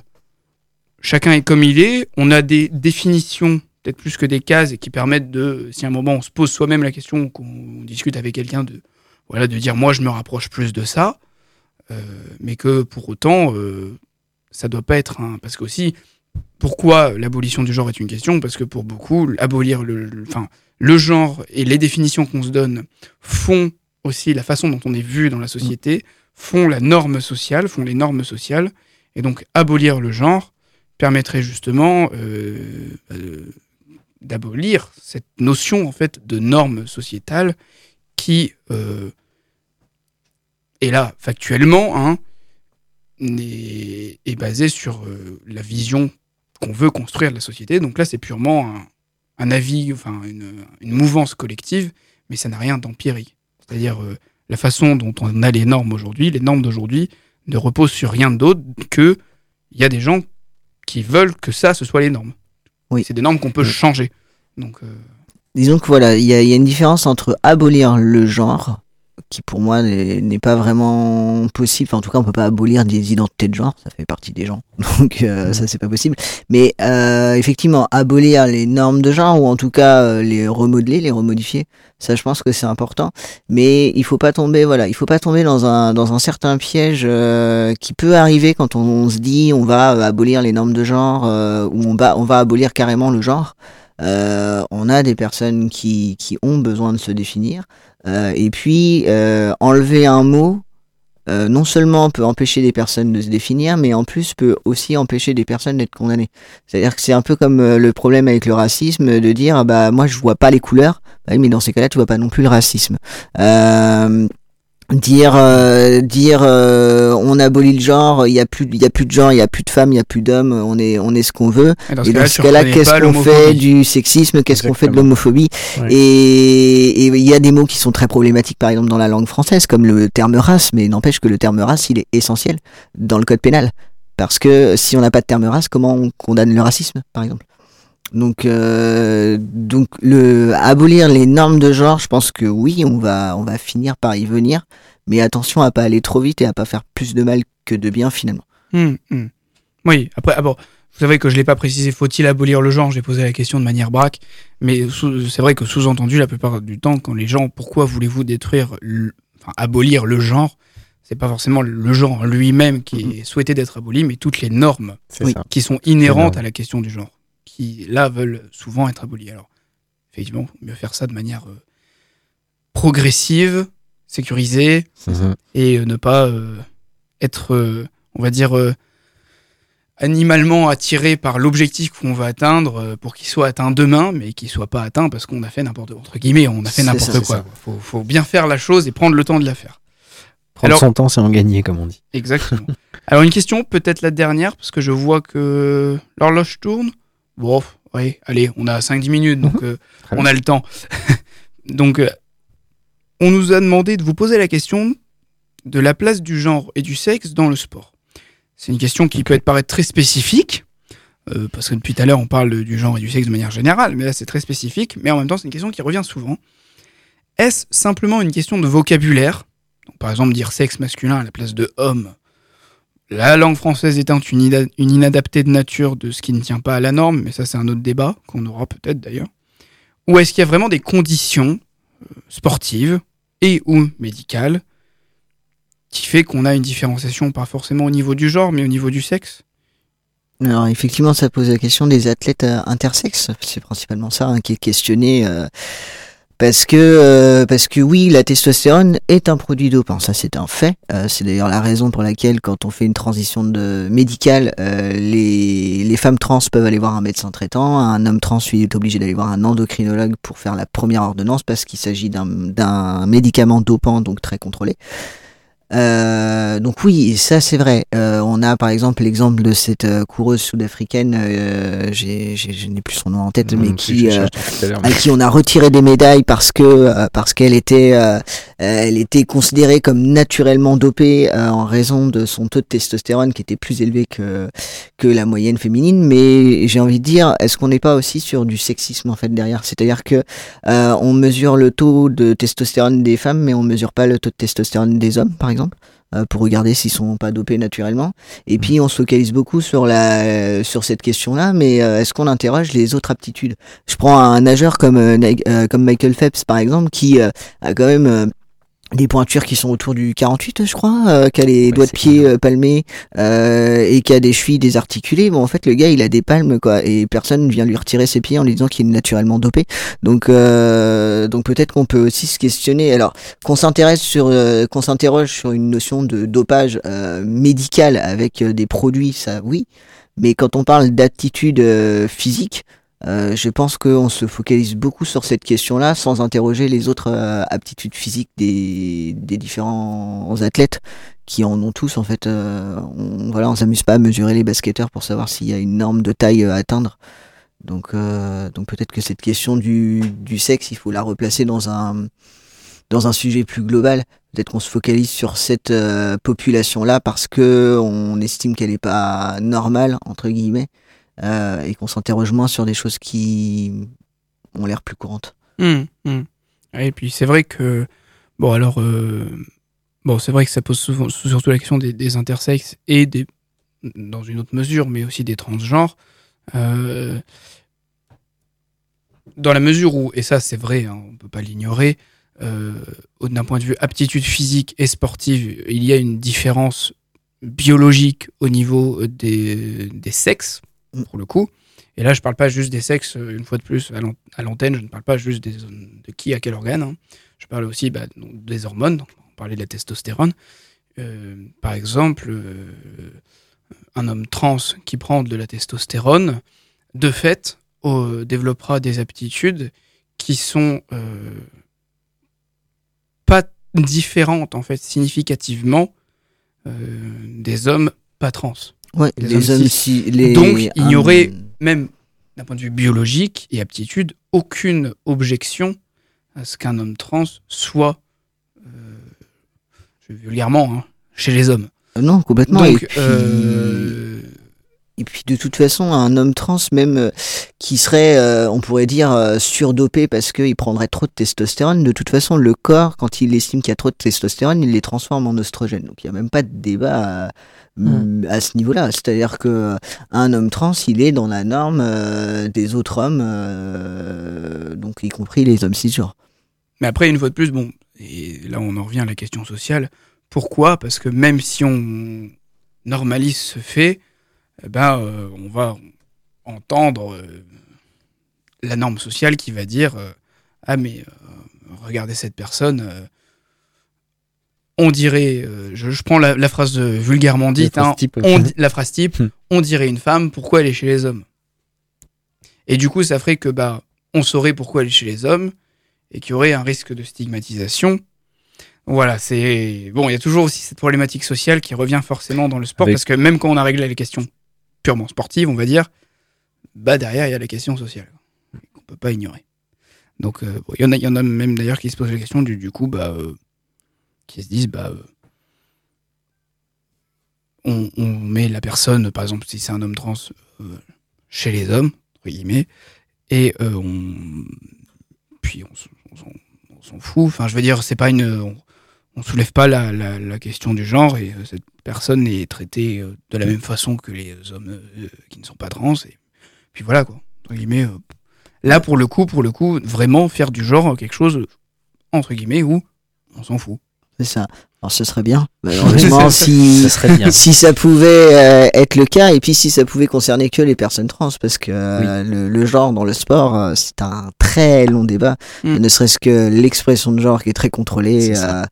chacun est comme il est, on a des définitions, peut-être plus que des cases, et qui permettent de, si à un moment on se pose soi-même la question, qu'on discute avec quelqu'un, de, voilà, de dire, moi, je me rapproche plus de ça, euh, mais que pour autant, euh, ça doit pas être un. Parce qu'aussi, pourquoi l'abolition du genre est une question? Parce que pour beaucoup, abolir le, le- le genre et les définitions qu'on se donne font aussi la façon dont on est vu dans la société, font la norme sociale, font les normes sociales. Et donc, abolir le genre permettrait justement euh, euh, d'abolir cette notion en fait de norme sociétale qui euh, est là factuellement hein, est, basée sur la vision qu'on veut construire de la société. Donc là, c'est purement un, avis, enfin une, mouvance collective, mais ça n'a rien d'empirique. C'est-à-dire la façon dont on a les normes aujourd'hui, les normes d'aujourd'hui ne reposent sur rien d'autre que il y a des gens qui veulent que ça, ce soit les normes. Oui. C'est des normes qu'on peut Oui. changer. Donc, euh, Disons que voilà, il y a, il y a une différence entre abolir le genre, qui pour moi n'est pas vraiment possible. Enfin, en tout cas, on peut pas abolir des identités de genre, ça fait partie des gens. Donc euh, ça, c'est pas possible. Mais euh, effectivement, abolir les normes de genre, ou en tout cas euh, les remodeler, les remodifier, ça, je pense que c'est important. Mais il faut pas tomber, voilà, il faut pas tomber dans un dans un certain piège euh, qui peut arriver quand on, se dit on va abolir les normes de genre, euh, ou on va on va abolir carrément le genre. Euh, on a des personnes qui, qui ont besoin de se définir. Euh, et puis, euh, enlever un mot, euh, non seulement peut empêcher des personnes de se définir, mais en plus peut aussi empêcher des personnes d'être condamnées. C'est-à-dire que c'est un peu comme euh, le problème avec le racisme, de dire, ah bah moi je vois pas les couleurs, Bah mais dans ces cas-là tu vois pas non plus le racisme. Euh, dire euh, dire euh, on abolit le genre, il y a plus il y a plus de genre, il y a plus de femmes, il y a plus d'hommes, on est on est ce qu'on veut. Et dans cas-là, ce cas-là, qu'est-ce qu'on fait du sexisme, qu'est-ce qu'on fait de l'homophobie Ouais. Et il y a des mots qui sont très problématiques, par exemple dans la langue française, comme le terme race, mais n'empêche que le terme race, il est essentiel dans le code pénal, parce que si on n'a pas de terme race, comment on condamne le racisme, par exemple? Donc, euh, donc le abolir les normes de genre, je pense que oui, on va, on va finir par y venir, mais attention à pas aller trop vite et à pas faire plus de mal que de bien finalement. Hum, hum. Oui, après, ah bon, vous savez que je l'ai pas précisé, faut-il abolir le genre? J'ai posé la question de manière braque, mais c'est vrai que sous-entendu, la plupart du temps, quand les gens, pourquoi voulez-vous détruire, le- enfin, abolir le genre? C'est pas forcément le genre lui-même qui est souhaité d'être aboli, mais toutes les normes Oui. qui sont inhérentes à la question du genre, qui là veulent souvent être abolies. Alors, effectivement, mieux faire ça de manière euh, progressive, sécurisée, Mhm. et euh, ne pas euh, être, on va dire, animalement attiré par l'objectif qu'on va atteindre pour qu'il soit atteint demain, mais qu'il soit pas atteint parce qu'on a fait n'importe entre guillemets, on a fait n'importe quoi. quoi. Faut, faut bien faire la chose et prendre le temps de la faire. Prendre Alors- son temps, c'est en gagner, comme on dit. Exactement. Alors une question, peut-être la dernière, parce que je vois que l'horloge tourne. Bon, oui, allez, on a 5-10 minutes, donc euh, Très on a le temps. donc, euh, on nous a demandé de vous poser la question de la place du genre et du sexe dans le sport. C'est une question qui peut être paraître très spécifique, euh, parce que depuis tout à l'heure on parle du genre et du sexe de manière générale, mais là c'est très spécifique, mais en même temps c'est une question qui revient souvent. Est-ce simplement une question de vocabulaire? Donc, Par exemple dire sexe masculin à la place de homme. La langue française étant une, ina- une inadaptée de nature de ce qui ne tient pas à la norme, mais ça c'est un autre débat qu'on aura peut-être d'ailleurs. Ou est-ce qu'il y a vraiment des conditions euh, sportives et ou médicales qui fait qu'on a une différenciation pas forcément au niveau du genre, mais au niveau du sexe? Alors effectivement, ça pose la question des athlètes euh, intersexes. C'est principalement ça hein, qui est questionné. euh, parce que euh, parce que oui, la testostérone est un produit dopant, ça c'est un fait. Euh, c'est d'ailleurs la raison pour laquelle quand on fait une transition de médicale, euh, les les femmes trans peuvent aller voir un médecin traitant, un homme trans lui est obligé d'aller voir un endocrinologue pour faire la première ordonnance parce qu'il s'agit d'un d'un médicament dopant donc très contrôlé. Euh, donc oui, ça c'est vrai. Euh, on a par exemple l'exemple de cette euh, coureuse sud-africaine, euh, j'ai- j'ai- je n'ai plus son nom en tête, mais qui, euh, à à qui on a retiré des médailles parce que euh, parce qu'elle était elle était considérée comme naturellement dopée euh, en raison de son taux de testostérone qui était plus élevé que que la moyenne féminine. Mais j'ai envie de dire, est-ce qu'on n'est pas aussi sur du sexisme en fait derrière? C'est-à-dire que euh, on mesure le taux de testostérone des femmes, mais on mesure pas le taux de testostérone des hommes, par exemple euh, pour regarder s'ils sont pas dopés naturellement. Et puis on se focalise beaucoup sur la sur cette question-là, mais euh, est-ce qu'on interroge les autres aptitudes? Je prends un nageur comme euh, euh, comme Michael Phelps par exemple, qui euh, a quand même euh, des pointures qui sont autour du 48, je crois, euh, qui a les Ouais, doigts de pied euh, palmés euh, et qui a des chevilles désarticulées. Bon, en fait, le gars, il a des palmes, quoi, et personne vient lui retirer ses pieds en lui disant qu'il est naturellement dopé. Donc, euh, donc peut-être qu'on peut aussi se questionner. Alors, qu'on s'intéresse sur, euh, qu'on s'interroge sur une notion de dopage euh, médical avec des produits, ça, oui. Mais quand on parle d'aptitude euh, physique, euh, je pense qu'on se focalise beaucoup sur cette question-là sans interroger les autres euh, aptitudes physiques des, des différents athlètes qui en ont tous en fait. Euh, on, voilà, on s'amuse pas à mesurer les basketteurs pour savoir s'il y a une norme de taille à atteindre. Donc, euh, donc peut-être que cette question du, du sexe, il faut la replacer dans un dans un sujet plus global. Peut-être qu'on se focalise sur cette population-là parce que on estime qu'elle est pas normale entre guillemets euh, et qu'on s'interroge moins sur des choses qui ont l'air plus courantes. Hum, hum. Et puis c'est vrai que bon alors euh, bon c'est vrai que ça pose surtout la question des, intersexes et dans une autre mesure mais aussi des transgenres Euh, dans la mesure où et ça c'est vrai hein, on peut pas l'ignorer d'un point de vue aptitude physique et sportive il y a une différence biologique au niveau des sexes pour le coup et là, je parle pas juste des sexes, euh, une fois de plus, à l'an- à l'antenne, je ne parle pas juste de qui a quel organe. hein. Je parle aussi bah, des hormones, on parlait de la testostérone. Euh, par exemple, euh, un homme trans qui prend de la testostérone, de fait, développera des aptitudes qui sont pas différente en fait significativement des hommes pas trans. Ouais, Les les, hommes hommes cis. si, les, Donc, il y hum, aurait- Même d'un point de vue biologique et aptitude, aucune objection à ce qu'un homme trans soit, euh, vulgairement, hein, chez les hommes. Non, complètement. Donc, et, puis, euh, et puis, de toute façon, un homme trans, même euh, qui serait, euh, on pourrait dire, euh, surdopé parce qu'il prendrait trop de testostérone, de toute façon, le corps, quand il estime qu'il y a trop de testostérone, il les transforme en oestrogène. Donc, il n'y a même pas de débat à, Hmm. à ce niveau-là. C'est-à-dire que un homme trans, il est dans la norme euh, des autres hommes, euh, donc y compris les hommes cisgenres. Mais après, une fois de plus, bon, et là on en revient à la question sociale. Pourquoi? Parce que même si on normalise ce fait, eh ben, euh, on va entendre euh, la norme sociale qui va dire euh, Ah, mais regardez cette personne. on dirait, je, je prends la, la phrase vulgairement dite, La phrase hein, type. on di- la phrase type, Hmm. on dirait une femme, pourquoi elle est chez les hommes? Et du coup, ça ferait que bah, on saurait pourquoi elle est chez les hommes et qu'il y aurait un risque de stigmatisation. Voilà, c'est bon. Il y a toujours aussi cette problématique sociale qui revient forcément dans le sport Avec- parce que même quand on a réglé les questions purement sportives, on va dire, bah derrière il y a la question sociale qu'on peut pas ignorer. Donc euh, bon, il y il y en a même d'ailleurs qui se posent la question du, du coup, bah, euh, qui se disent, bah, euh, on, met la personne, par exemple, si c'est un homme trans, euh, chez les hommes, entre guillemets, et on, puis on, s'en- fout. Enfin, je veux dire, c'est pas une, on, soulève pas la, la, question du genre et cette personne est traitée euh, de la même façon que les hommes euh, qui ne sont pas trans. Et puis voilà quoi. Entre guillemets. euh, là pour le coup, pour le coup, vraiment faire du genre quelque chose entre guillemets où on s'en fout. C'est ça. Alors ce serait bien. Malheureusement, si, Ça serait bien. si ça pouvait euh, être le cas, et puis si ça pouvait concerner que les personnes trans, parce que euh, le, le genre dans le sport, euh, c'est un très long débat. Mm. Ne serait-ce que l'expression de genre qui est très contrôlée. C'est ça. euh,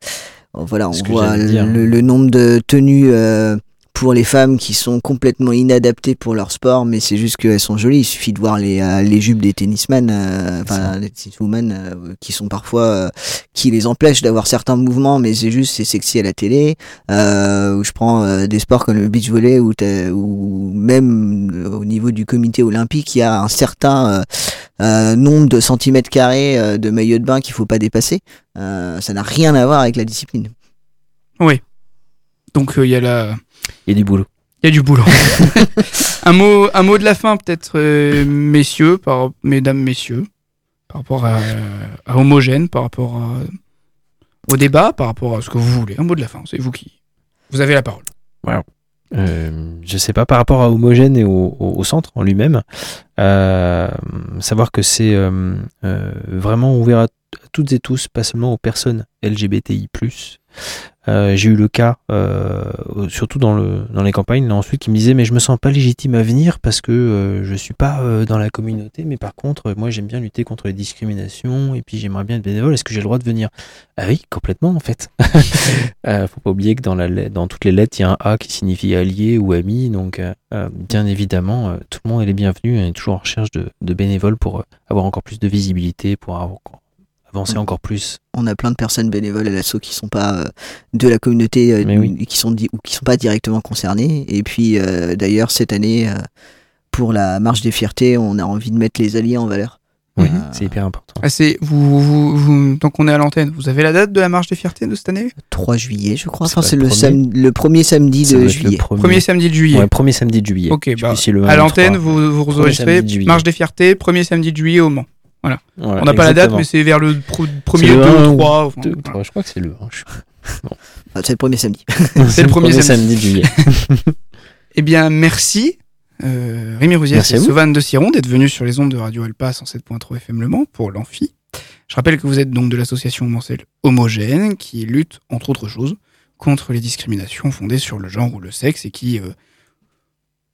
voilà, on voit le nombre de tenues euh, pour les femmes qui sont complètement inadaptées pour leur sport, mais c'est juste qu'elles sont jolies. Il suffit de voir les, euh, les jupes des tennisman, euh, enfin des tenniswomen, euh, qui sont parfois euh, qui les empêchent d'avoir certains mouvements, mais c'est juste c'est sexy à la télé. Où je prends des sports comme le beach volley, où, même au niveau du comité olympique, il y a un certain euh, nombre de centimètres carrés euh, de maillot de bain qu'il faut pas dépasser. Euh, ça n'a rien à voir avec la discipline. Donc euh, il y a la, Il y a du boulot. il y a du boulot. un mot, un mot de la fin peut-être, euh, messieurs, par, mesdames, messieurs, par rapport à, à homogène, par rapport à, au débat, par rapport à ce que vous voulez. Un mot de la fin, c'est vous qui, vous avez la parole. Euh, je sais pas par rapport à Homogène et au, au- au centre en lui-même, euh, savoir que c'est euh, euh, vraiment ouvert à toutes et tous, pas seulement aux personnes LGBTI+. Euh, J'ai eu le cas, euh, surtout dans, le, dans les campagnes, ensuite, qui me disait mais je me sens pas légitime à venir parce que euh, je suis pas euh, dans la communauté, mais par contre, moi j'aime bien lutter contre les discriminations et puis j'aimerais bien être bénévole. Est-ce que j'ai le droit de venir? Ah oui, complètement en fait. Faut pas oublier que dans, la, dans toutes les lettres, il y a un A qui signifie allié ou ami. Donc, bien évidemment, tout le monde est les bienvenus. On est toujours en recherche de, de bénévoles pour avoir encore plus de visibilité, pour avoir- avancer encore plus. On a plein de personnes bénévoles à l'assaut qui sont pas euh, de la communauté, euh, oui. qui sont ou qui sont pas directement concernées. Et puis euh, d'ailleurs cette année, euh, pour la marche des fiertés, on a envie de mettre les alliés en valeur. Oui, Euh, c'est hyper important. Ah, c'est, vous, vous, vous- tant qu'on est à l'antenne, vous avez la date de la marche des fiertés de cette année? 3 juillet, je crois. C'est Enfin, c'est le le, premier sam- le premier samedi de juillet. premier, Premier samedi de juillet. ouais, premier samedi de juillet. Ok, bah, à l'antenne, 3. vous, vous enregistrez. Marche des Fiertés, premier samedi de juillet au Mans. Voilà, On n'a pas la date, mais c'est vers le pro- premier, C'est le 2 un ou ou 3. Deux ou trois, Je crois que c'est le un, je- Ah, c'est le premier samedi. C'est le premier samedi de juillet. Eh bien, merci, euh, Rémi Rousier et de Siron, d'être venus sur les ondes de Radio Alpa 107.3 FM Le Mans pour l'amphi. Je rappelle que vous êtes donc de l'association Mancel Homogène qui lutte, entre autres choses, contre les discriminations fondées sur le genre ou le sexe et qui euh,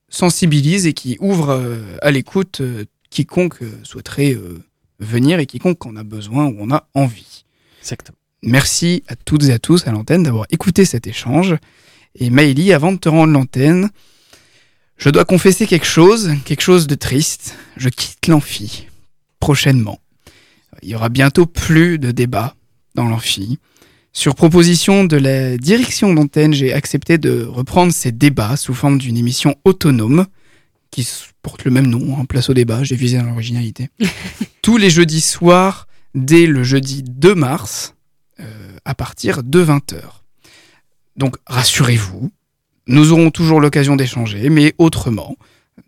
sensibilise et qui ouvre euh, à l'écoute euh, quiconque euh, souhaiterait euh, venir et quiconque en a besoin ou en a envie. Exactement. Merci à toutes et à tous à l'antenne d'avoir écouté cet échange. Et Maëlie, avant de te rendre l'antenne, je dois confesser quelque chose, quelque chose de triste. Je quitte l'amphi prochainement. Il y aura bientôt plus de débats dans l'amphi. Sur proposition de la direction d'antenne, j'ai accepté de reprendre ces débats sous forme d'une émission autonome qui porte le même nom, en place au débat, j'ai visé dans l'originalité. Tous les jeudis soirs, dès le jeudi 2 mars, euh, à partir de 20h. Donc rassurez-vous, nous aurons toujours l'occasion d'échanger, mais autrement,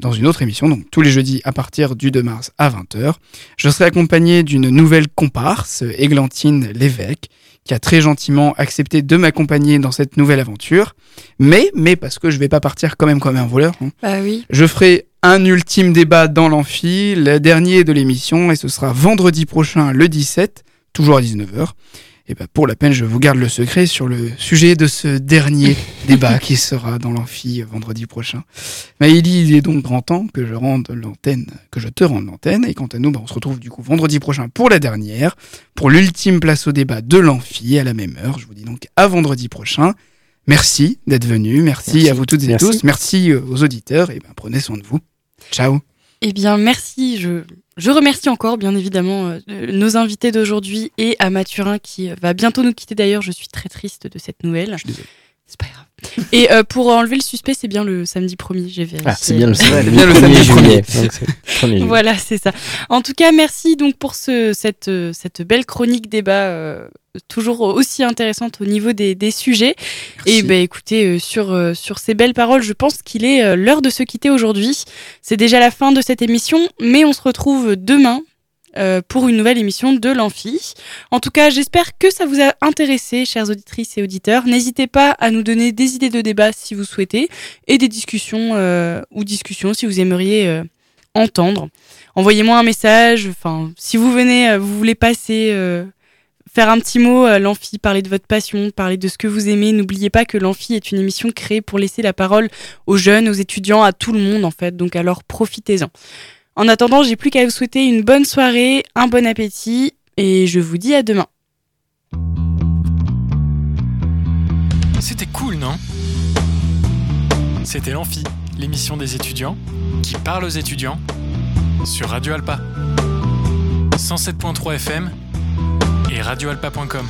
dans une autre émission, donc tous les jeudis à partir du 2 mars à 20h. Je serai accompagné d'une nouvelle comparse, Églantine Lévesque, qui a très gentiment accepté de m'accompagner dans cette nouvelle aventure. Mais, mais parce que je vais pas partir quand même comme un voleur, hein, Bah oui. je ferai un ultime débat dans l'amphi, le dernier de l'émission, et ce sera vendredi prochain, le 17, toujours à 19h. Et ben pour la peine, je vous garde le secret sur le sujet de ce dernier débat qui sera dans l'amphi vendredi prochain. Mais il est donc grand temps que je rende l'antenne, que je te rende l'antenne. Et quant à nous, ben, on se retrouve du coup vendredi prochain pour la dernière, pour l'ultime place au débat de l'amphi à la même heure. Je vous dis donc à vendredi prochain. Merci d'être venu. Merci, Merci. à vous toutes et Merci. tous. Merci euh, aux auditeurs. Et ben, prenez soin de vous. Ciao. Eh bien, merci. Je, je remercie encore, bien évidemment, euh, euh, nos invités d'aujourd'hui et à Mathurin qui euh, va bientôt nous quitter. D'ailleurs, je suis très triste de cette nouvelle. C'est pas grave. Et euh, pour enlever le suspect, c'est bien le samedi promis. J'ai vérifié. Ah, c'est bien le, Ouais, bien le 1er samedi juillet. Donc, c'est 1er juillet. Voilà, c'est ça. En tout cas, merci donc pour ce, cette, euh, cette belle chronique débat, euh, toujours aussi intéressante au niveau des, des sujets. Et ben écoutez, euh, sur, euh, sur ces belles paroles, je pense qu'il est euh, l'heure de se quitter aujourd'hui. C'est déjà la fin de cette émission, mais on se retrouve demain. Euh, pour une nouvelle émission de l'Amphi. En tout cas, j'espère que ça vous a intéressé, chères auditrices et auditeurs. N'hésitez pas à nous donner des idées de débat si vous souhaitez, et des discussions euh, ou discussions si vous aimeriez euh, entendre. Envoyez-moi un message. Enfin, si vous venez, euh, vous voulez passer, euh, faire un petit mot à l'amphi, parler de votre passion, parler de ce que vous aimez. N'oubliez pas que l'amphi est une émission créée pour laisser la parole aux jeunes, aux étudiants, à tout le monde en fait. Donc alors profitez-en. En attendant, j'ai plus qu'à vous souhaiter une bonne soirée, un bon appétit et je vous dis à demain. C'était cool, non? C'était l'Amphi, l'émission des étudiants qui parle aux étudiants sur Radio Alpa. 107.3 FM et radioalpa.com.